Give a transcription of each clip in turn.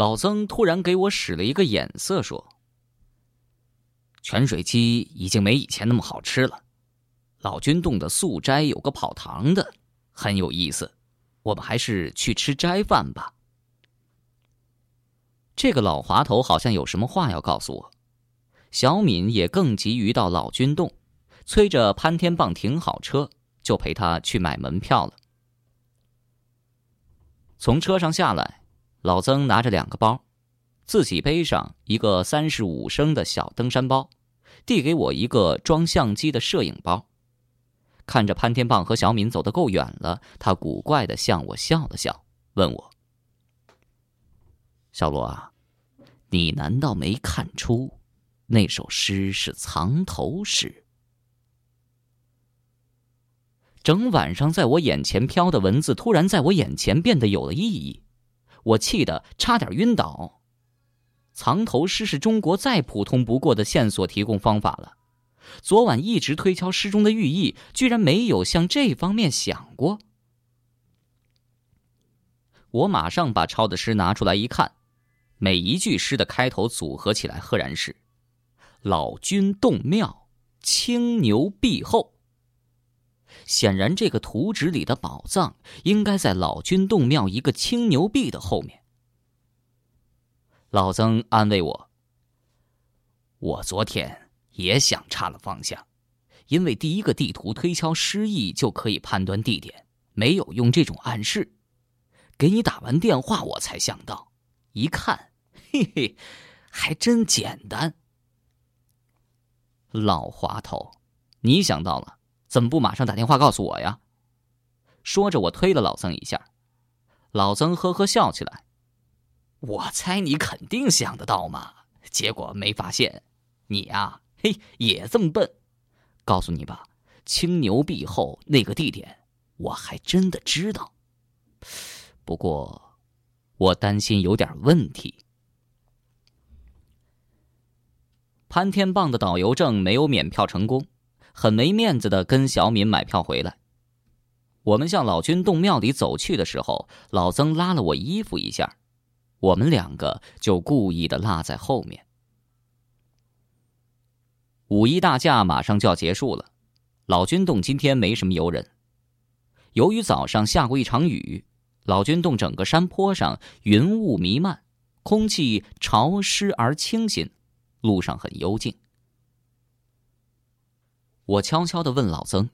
老曾突然给我使了一个眼色，说：“泉水鸡已经没以前那么好吃了。老君洞的素斋有个跑堂的，很有意思。我们还是去吃斋饭吧。”这个老滑头好像有什么话要告诉我。小敏也更急于到老君洞，催着潘天棒停好车，就陪他去买门票了。从车上下来。老曾拿着两个包，自己背上一个三十五升的小登山包，递给我一个装相机的摄影包。看着潘天棒和小敏走得够远了，他古怪的向我笑了笑，问我：“小罗啊，你难道没看出那首诗是藏头诗？整晚上在我眼前飘的文字，突然在我眼前变得有了意义。”我气得差点晕倒。藏头诗是中国再普通不过的线索提供方法了。昨晚一直推敲诗中的寓意，居然没有向这方面想过。我马上把抄的诗拿出来一看，每一句诗的开头组合起来，赫然是“老君洞庙，青牛壁后”。显然，这个图纸里的宝藏应该在老君洞庙一个青牛壁的后面。老曾安慰我：“我昨天也想差了方向，因为第一个地图推敲失意就可以判断地点，没有用这种暗示。给你打完电话，我才想到，一看，嘿嘿，还真简单。老滑头，你想到了。”怎么不马上打电话告诉我呀？说着，我推了老曾一下，老曾呵呵笑起来。我猜你肯定想得到嘛，结果没发现，你呀，嘿，也这么笨。告诉你吧，青牛壁后那个地点，我还真的知道。不过，我担心有点问题。潘天棒的导游证没有免票成功。很没面子的跟小敏买票回来。我们向老君洞庙里走去的时候，老曾拉了我衣服一下，我们两个就故意的落在后面。五一大假马上就要结束了，老君洞今天没什么游人。由于早上下过一场雨，老君洞整个山坡上云雾弥漫，空气潮湿而清新，路上很幽静。我悄悄的问老曾：“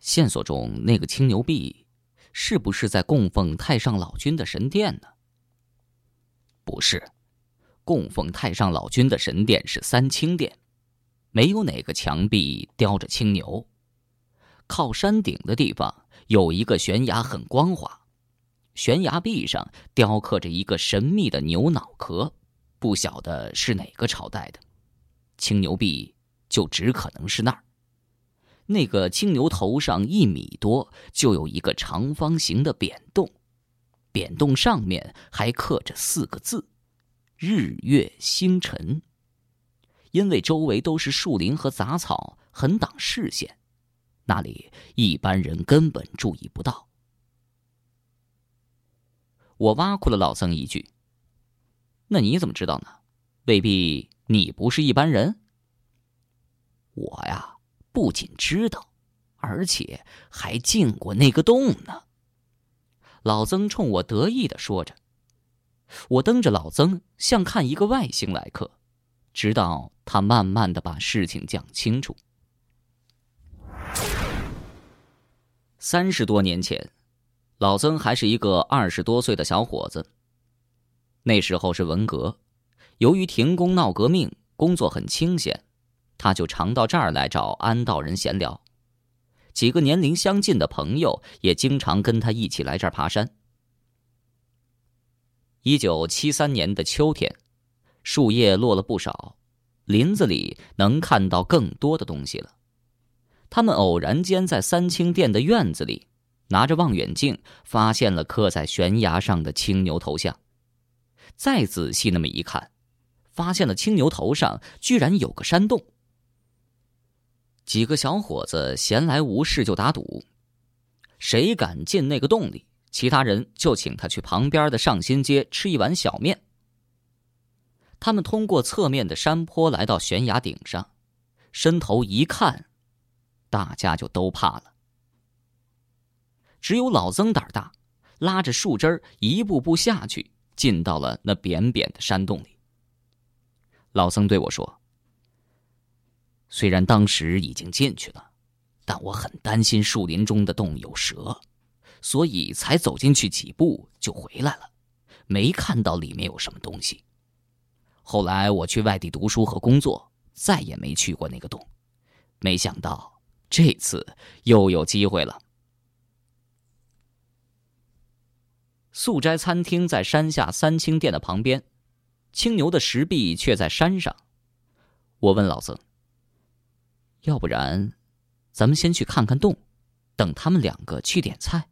线索中那个青牛壁，是不是在供奉太上老君的神殿呢？”“不是，供奉太上老君的神殿是三清殿，没有哪个墙壁雕着青牛。靠山顶的地方有一个悬崖，很光滑，悬崖壁上雕刻着一个神秘的牛脑壳，不晓得是哪个朝代的青牛壁。”就只可能是那儿。那个青牛头上一米多，就有一个长方形的扁洞，扁洞上面还刻着四个字：“日月星辰。”因为周围都是树林和杂草，很挡视线，那里一般人根本注意不到。我挖苦了老僧一句：“那你怎么知道呢？未必你不是一般人。”我呀，不仅知道，而且还进过那个洞呢。老曾冲我得意的说着，我瞪着老曾，像看一个外星来客，直到他慢慢的把事情讲清楚。三十多年前，老曾还是一个二十多岁的小伙子。那时候是文革，由于停工闹革命，工作很清闲。他就常到这儿来找安道人闲聊，几个年龄相近的朋友也经常跟他一起来这儿爬山。一九七三年的秋天，树叶落了不少，林子里能看到更多的东西了。他们偶然间在三清殿的院子里，拿着望远镜发现了刻在悬崖上的青牛头像。再仔细那么一看，发现了青牛头上居然有个山洞。几个小伙子闲来无事就打赌，谁敢进那个洞里，其他人就请他去旁边的上新街吃一碗小面。他们通过侧面的山坡来到悬崖顶上，伸头一看，大家就都怕了。只有老曾胆大，拉着树枝一步步下去，进到了那扁扁的山洞里。老曾对我说：“虽然当时已经进去了，但我很担心树林中的洞有蛇，所以才走进去几步就回来了，没看到里面有什么东西。后来我去外地读书和工作，再也没去过那个洞。没想到这次又有机会了。”素斋餐厅在山下三清殿的旁边，青牛的石壁却在山上。我问老僧：“要不然，咱们先去看看洞，等他们两个去点菜。”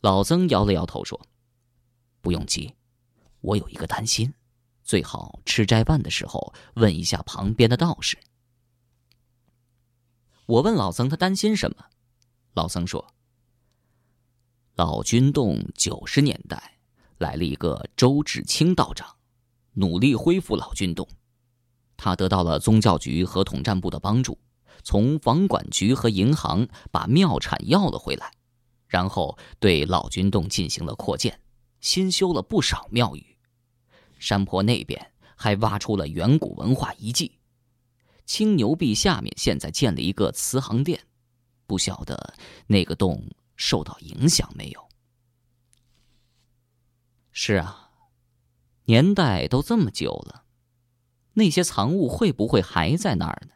老曾摇了摇头说：“不用急，我有一个担心，最好吃斋饭的时候问一下旁边的道士。”我问老曾他担心什么，老曾说。老君洞九十年代来了一个周志清道长，努力恢复老君洞。他得到了宗教局和统战部的帮助，从房管局和银行把庙产要了回来，然后对老君洞进行了扩建，新修了不少庙宇。山坡那边还挖出了远古文化遗迹。青牛壁下面现在建了一个慈航殿，不晓得那个洞。受到影响没有？是啊，年代都这么久了，那些藏物会不会还在那儿呢？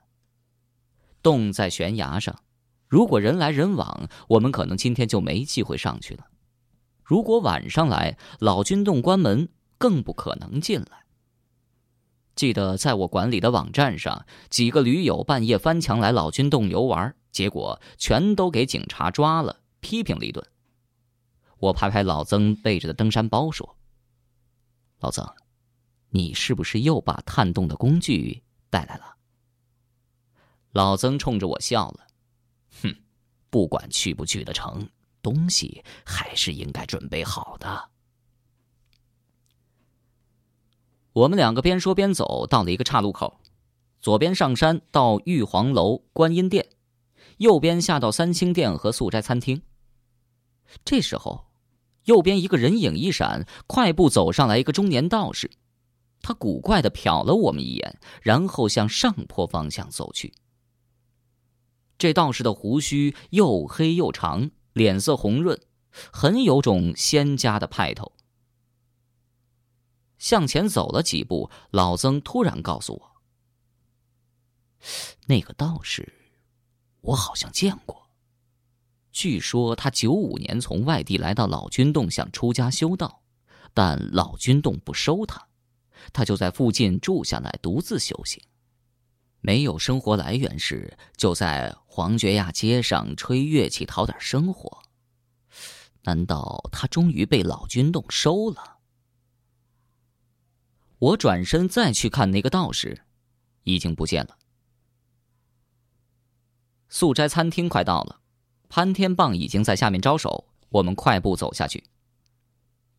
洞在悬崖上，如果人来人往，我们可能今天就没机会上去了。如果晚上来，老君洞关门，更不可能进来。记得在我管理的网站上，几个驴友半夜翻墙来老君洞游玩，结果全都给警察抓了。批评了一顿。我拍拍老曾背着的登山包说：“老曾，你是不是又把探洞的工具带来了？”老曾冲着我笑了：“哼，不管去不去得成，东西还是应该准备好的。”我们两个边说边走，到了一个岔路口，左边上山到玉皇楼、观音殿，右边下到三清殿和素斋餐厅。这时候，右边一个人影一闪，快步走上来一个中年道士。他古怪的瞟了我们一眼，然后向上坡方向走去。这道士的胡须又黑又长，脸色红润，很有种仙家的派头。向前走了几步，老曾突然告诉我：“那个道士，我好像见过。”据说他九五年从外地来到老君洞，想出家修道，但老君洞不收他，他就在附近住下来，独自修行。没有生活来源时，就在黄觉亚街上吹乐器讨点生活。难道他终于被老君洞收了？我转身再去看那个道士，已经不见了。素斋餐厅快到了。潘天棒已经在下面招手，我们快步走下去。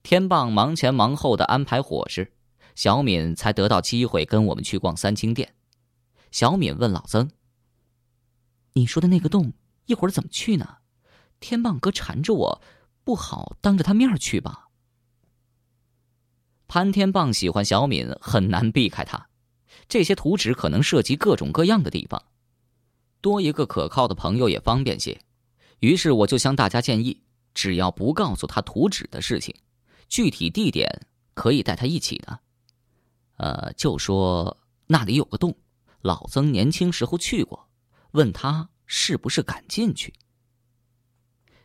天棒忙前忙后的安排伙食，小敏才得到机会跟我们去逛三清殿。小敏问老曾：“你说的那个洞，一会儿怎么去呢？天棒哥缠着我，不好当着他面去吧？”潘天棒喜欢小敏，很难避开他。这些图纸可能涉及各种各样的地方，多一个可靠的朋友也方便些。于是我就向大家建议，只要不告诉他图纸的事情，具体地点可以带他一起的。呃，就说那里有个洞，老曾年轻时候去过，问他是不是敢进去。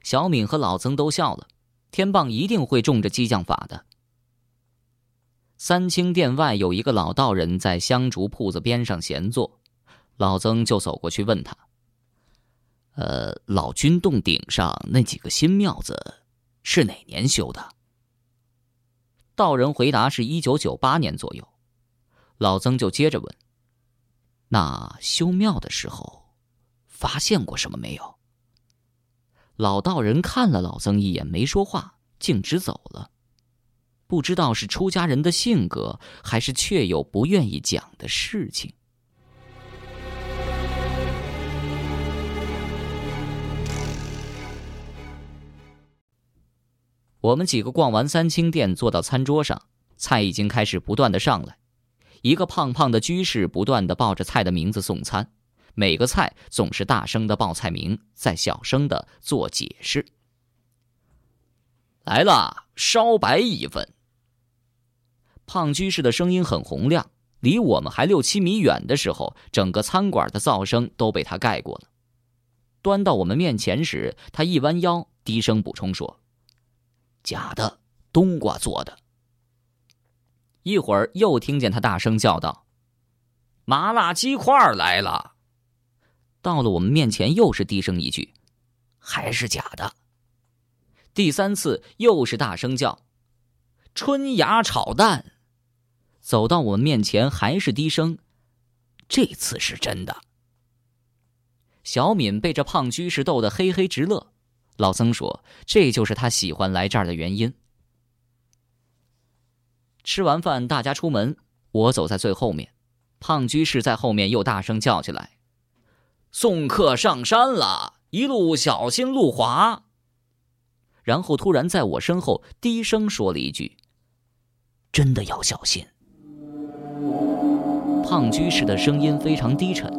小敏和老曾都笑了，天棒一定会中这激将法的。三清殿外有一个老道人在香烛铺子边上闲坐，老曾就走过去问他。呃，老君洞顶上那几个新庙子，是哪年修的？道人回答是一九九八年左右。老曾就接着问：“那修庙的时候，发现过什么没有？”老道人看了老曾一眼，没说话，径直走了。不知道是出家人的性格，还是确有不愿意讲的事情。我们几个逛完三清殿，坐到餐桌上，菜已经开始不断的上来。一个胖胖的居士不断的报着菜的名字送餐，每个菜总是大声的报菜名，再小声的做解释。来了，烧白一份。胖居士的声音很洪亮，离我们还六七米远的时候，整个餐馆的噪声都被他盖过了。端到我们面前时，他一弯腰，低声补充说。假的，冬瓜做的。一会儿又听见他大声叫道：“麻辣鸡块来了！”到了我们面前，又是低声一句：“还是假的。”第三次又是大声叫：“春芽炒蛋！”走到我们面前，还是低声：“这次是真的。”小敏被这胖居士逗得嘿嘿直乐。老僧说：“这就是他喜欢来这儿的原因。”吃完饭，大家出门，我走在最后面。胖居士在后面又大声叫起来：“送客上山了，一路小心路滑。”然后突然在我身后低声说了一句：“真的要小心。”胖居士的声音非常低沉，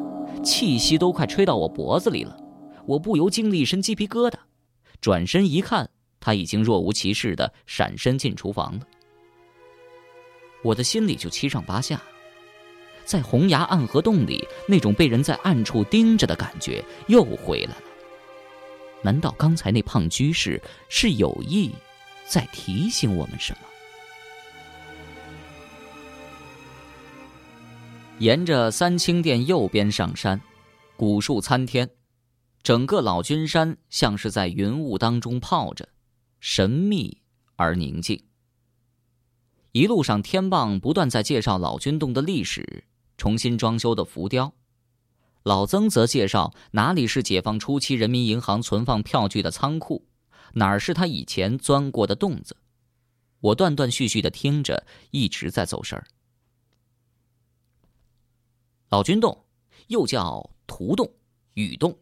气息都快吹到我脖子里了，我不由惊了一身鸡皮疙瘩。转身一看，他已经若无其事的闪身进厨房了。我的心里就七上八下，在红崖暗河洞里，那种被人在暗处盯着的感觉又回来了。难道刚才那胖居士是有意在提醒我们什么？沿着三清殿右边上山，古树参天。整个老君山像是在云雾当中泡着，神秘而宁静。一路上，天棒不断在介绍老君洞的历史、重新装修的浮雕，老曾则介绍哪里是解放初期人民银行存放票据的仓库，哪儿是他以前钻过的洞子。我断断续续的听着，一直在走神儿。老君洞又叫图洞、雨洞。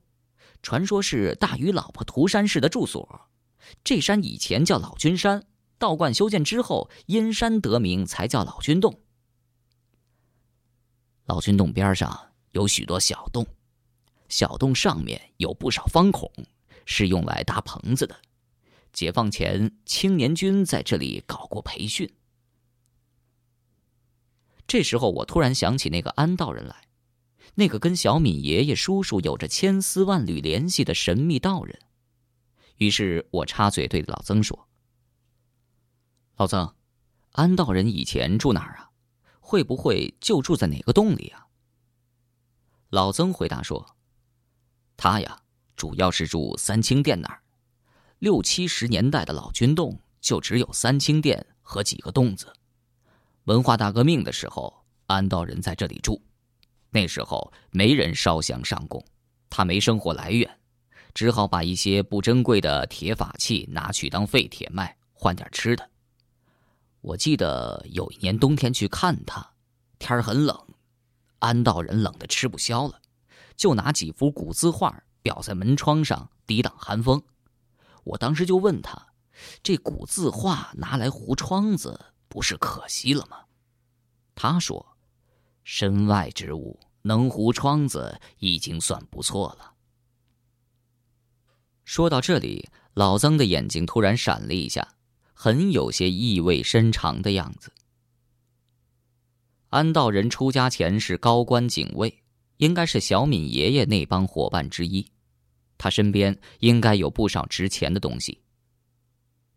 传说是大禹老婆涂山氏的住所，这山以前叫老君山，道观修建之后阴山得名，才叫老君洞。老君洞边上有许多小洞，小洞上面有不少方孔，是用来搭棚子的。解放前，青年军在这里搞过培训。这时候，我突然想起那个安道人来。那个跟小敏爷爷叔叔有着千丝万缕联系的神秘道人，于是我插嘴对老曾说：“老曾，安道人以前住哪儿啊？会不会就住在哪个洞里啊？”老曾回答说：“他呀，主要是住三清殿那儿。六七十年代的老君洞就只有三清殿和几个洞子。文化大革命的时候，安道人在这里住。”那时候没人烧香上供，他没生活来源，只好把一些不珍贵的铁法器拿去当废铁卖，换点吃的。我记得有一年冬天去看他，天很冷，安道人冷的吃不消了，就拿几幅古字画裱在门窗上抵挡寒风。我当时就问他：“这古字画拿来糊窗子，不是可惜了吗？”他说。身外之物能糊窗子，已经算不错了。说到这里，老曾的眼睛突然闪了一下，很有些意味深长的样子。安道人出家前是高官警卫，应该是小敏爷爷那帮伙伴之一，他身边应该有不少值钱的东西。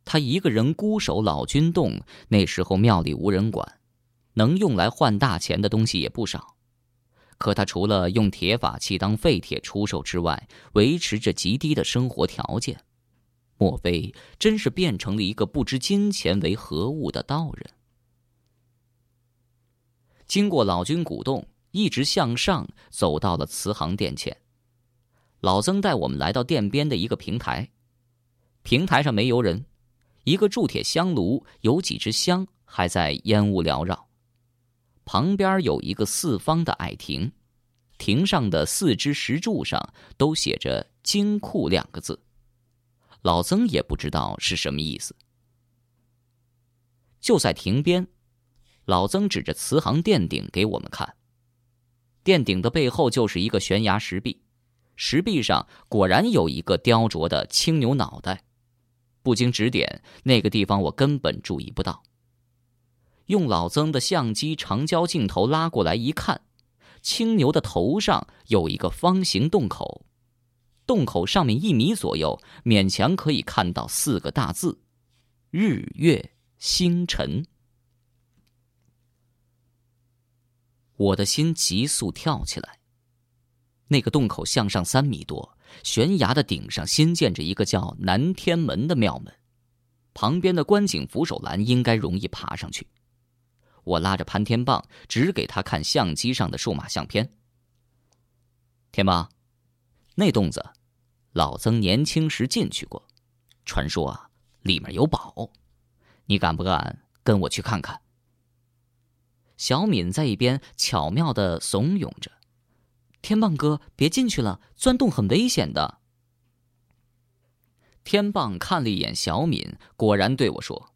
他一个人孤守老君洞，那时候庙里无人管。能用来换大钱的东西也不少，可他除了用铁法器当废铁出售之外，维持着极低的生活条件。莫非真是变成了一个不知金钱为何物的道人？经过老君古洞，一直向上走到了慈航殿前。老曾带我们来到殿边的一个平台，平台上没游人，一个铸铁香炉有几支香还在烟雾缭绕。旁边有一个四方的矮亭，亭上的四只石柱上都写着“金库”两个字。老曾也不知道是什么意思。就在亭边，老曾指着慈航殿顶给我们看。殿顶的背后就是一个悬崖石壁，石壁上果然有一个雕琢的青牛脑袋。不经指点，那个地方我根本注意不到。用老曾的相机长焦镜头拉过来一看，青牛的头上有一个方形洞口，洞口上面一米左右，勉强可以看到四个大字：“日月星辰。”我的心急速跳起来。那个洞口向上三米多。悬崖的顶上新建着一个叫南天门的庙门，旁边的观景扶手栏应该容易爬上去。我拉着潘天棒，指给他看相机上的数码相片。天棒，那洞子，老曾年轻时进去过，传说啊，里面有宝，你敢不敢跟我去看看？小敏在一边巧妙的怂恿着。天棒哥，别进去了，钻洞很危险的。天棒看了一眼小敏，果然对我说：“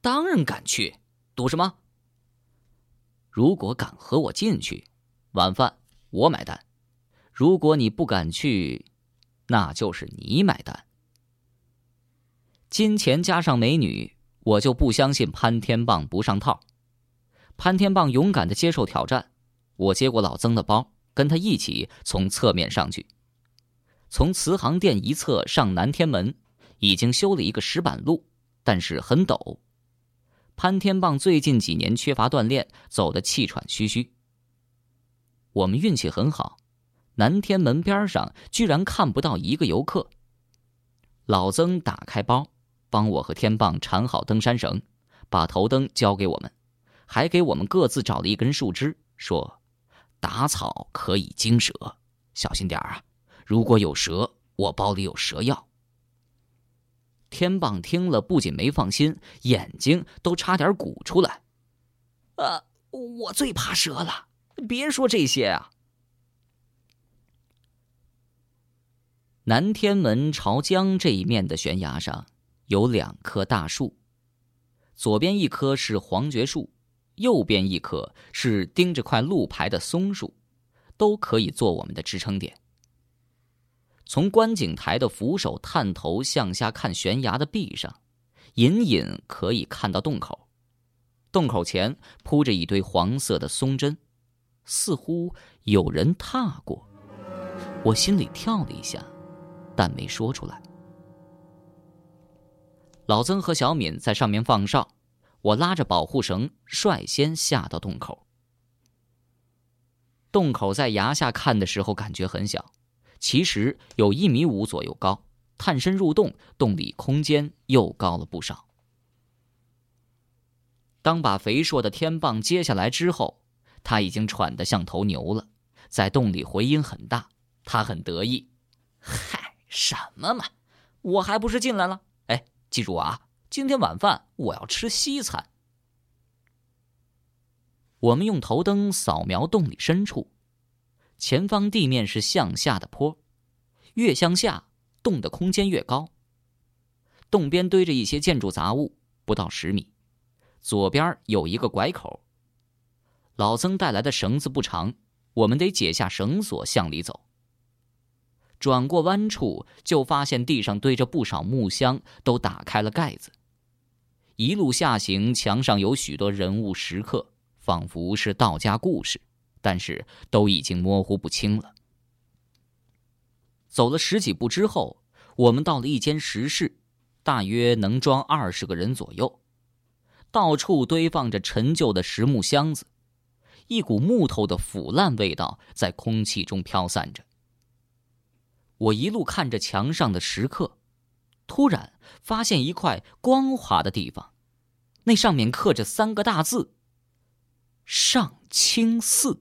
当然敢去，赌什么？如果敢和我进去，晚饭我买单；如果你不敢去，那就是你买单。金钱加上美女，我就不相信潘天棒不上套。潘天棒勇敢的接受挑战，我接过老曾的包。”跟他一起从侧面上去，从慈航殿一侧上南天门，已经修了一个石板路，但是很陡。潘天棒最近几年缺乏锻炼，走得气喘吁吁。我们运气很好，南天门边上居然看不到一个游客。老曾打开包，帮我和天棒缠好登山绳，把头灯交给我们，还给我们各自找了一根树枝，说。打草可以惊蛇，小心点啊！如果有蛇，我包里有蛇药。天棒听了不仅没放心，眼睛都差点鼓出来。啊，我最怕蛇了！别说这些啊。南天门朝江这一面的悬崖上有两棵大树，左边一棵是黄桷树。右边一棵是钉着块路牌的松树，都可以做我们的支撑点。从观景台的扶手探头向下看悬崖的壁上，隐隐可以看到洞口。洞口前铺着一堆黄色的松针，似乎有人踏过。我心里跳了一下，但没说出来。老曾和小敏在上面放哨。我拉着保护绳，率先下到洞口。洞口在崖下看的时候感觉很小，其实有一米五左右高。探身入洞，洞里空间又高了不少。当把肥硕的天棒接下来之后，他已经喘得像头牛了，在洞里回音很大。他很得意：“嗨，什么嘛，我还不是进来了？哎，记住啊！”今天晚饭我要吃西餐。我们用头灯扫描洞里深处，前方地面是向下的坡，越向下，洞的空间越高。洞边堆着一些建筑杂物，不到十米。左边有一个拐口。老曾带来的绳子不长，我们得解下绳索向里走。转过弯处，就发现地上堆着不少木箱，都打开了盖子。一路下行，墙上有许多人物石刻，仿佛是道家故事，但是都已经模糊不清了。走了十几步之后，我们到了一间石室，大约能装二十个人左右。到处堆放着陈旧的实木箱子，一股木头的腐烂味道在空气中飘散着。我一路看着墙上的石刻，突然发现一块光滑的地方，那上面刻着三个大字：“上清寺”。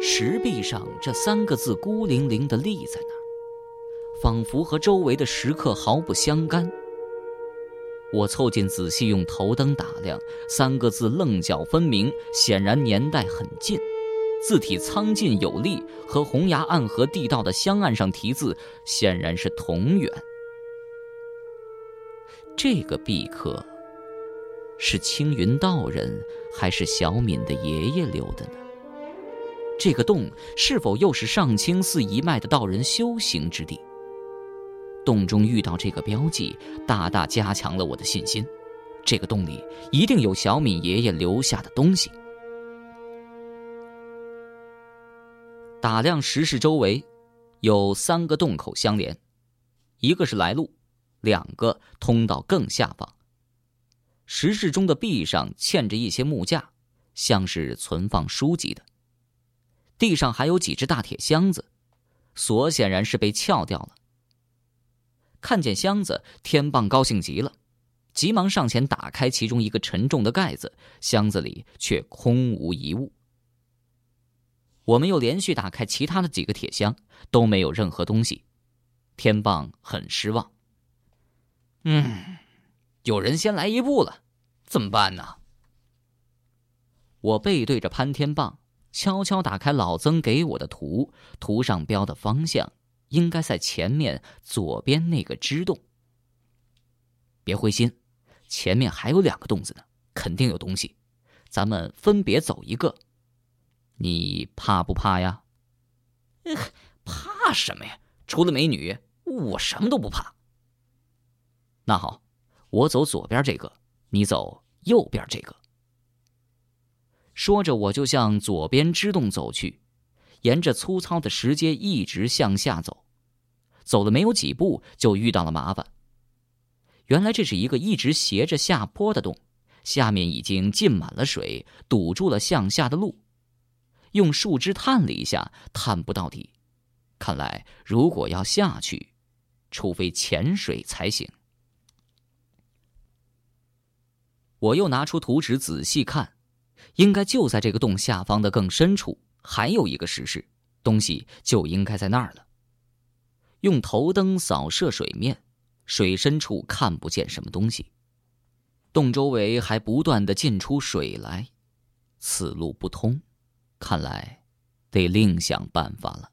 石壁上这三个字孤零零的立在那儿，仿佛和周围的石刻毫不相干。我凑近仔细用头灯打量，三个字棱角分明，显然年代很近，字体苍劲有力，和洪崖暗河地道的香案上题字显然是同源。这个壁刻是青云道人还是小敏的爷爷留的呢？这个洞是否又是上清寺一脉的道人修行之地？洞中遇到这个标记，大大加强了我的信心。这个洞里一定有小敏爷爷留下的东西。打量石室周围，有三个洞口相连，一个是来路，两个通到更下方。石室中的壁上嵌着一些木架，像是存放书籍的。地上还有几只大铁箱子，锁显然是被撬掉了。看见箱子，天棒高兴极了，急忙上前打开其中一个沉重的盖子，箱子里却空无一物。我们又连续打开其他的几个铁箱，都没有任何东西。天棒很失望。嗯，有人先来一步了，怎么办呢？我背对着潘天棒，悄悄打开老曾给我的图，图上标的方向。应该在前面左边那个支洞。别灰心，前面还有两个洞子呢，肯定有东西。咱们分别走一个。你怕不怕呀？怕什么呀？除了美女，我什么都不怕。那好，我走左边这个，你走右边这个。说着，我就向左边支洞走去，沿着粗糙的石阶一直向下走。走了没有几步，就遇到了麻烦。原来这是一个一直斜着下坡的洞，下面已经浸满了水，堵住了向下的路。用树枝探了一下，探不到底。看来如果要下去，除非潜水才行。我又拿出图纸仔细看，应该就在这个洞下方的更深处，还有一个石室，东西就应该在那儿了。用头灯扫射水面，水深处看不见什么东西。洞周围还不断的进出水来，此路不通，看来得另想办法了。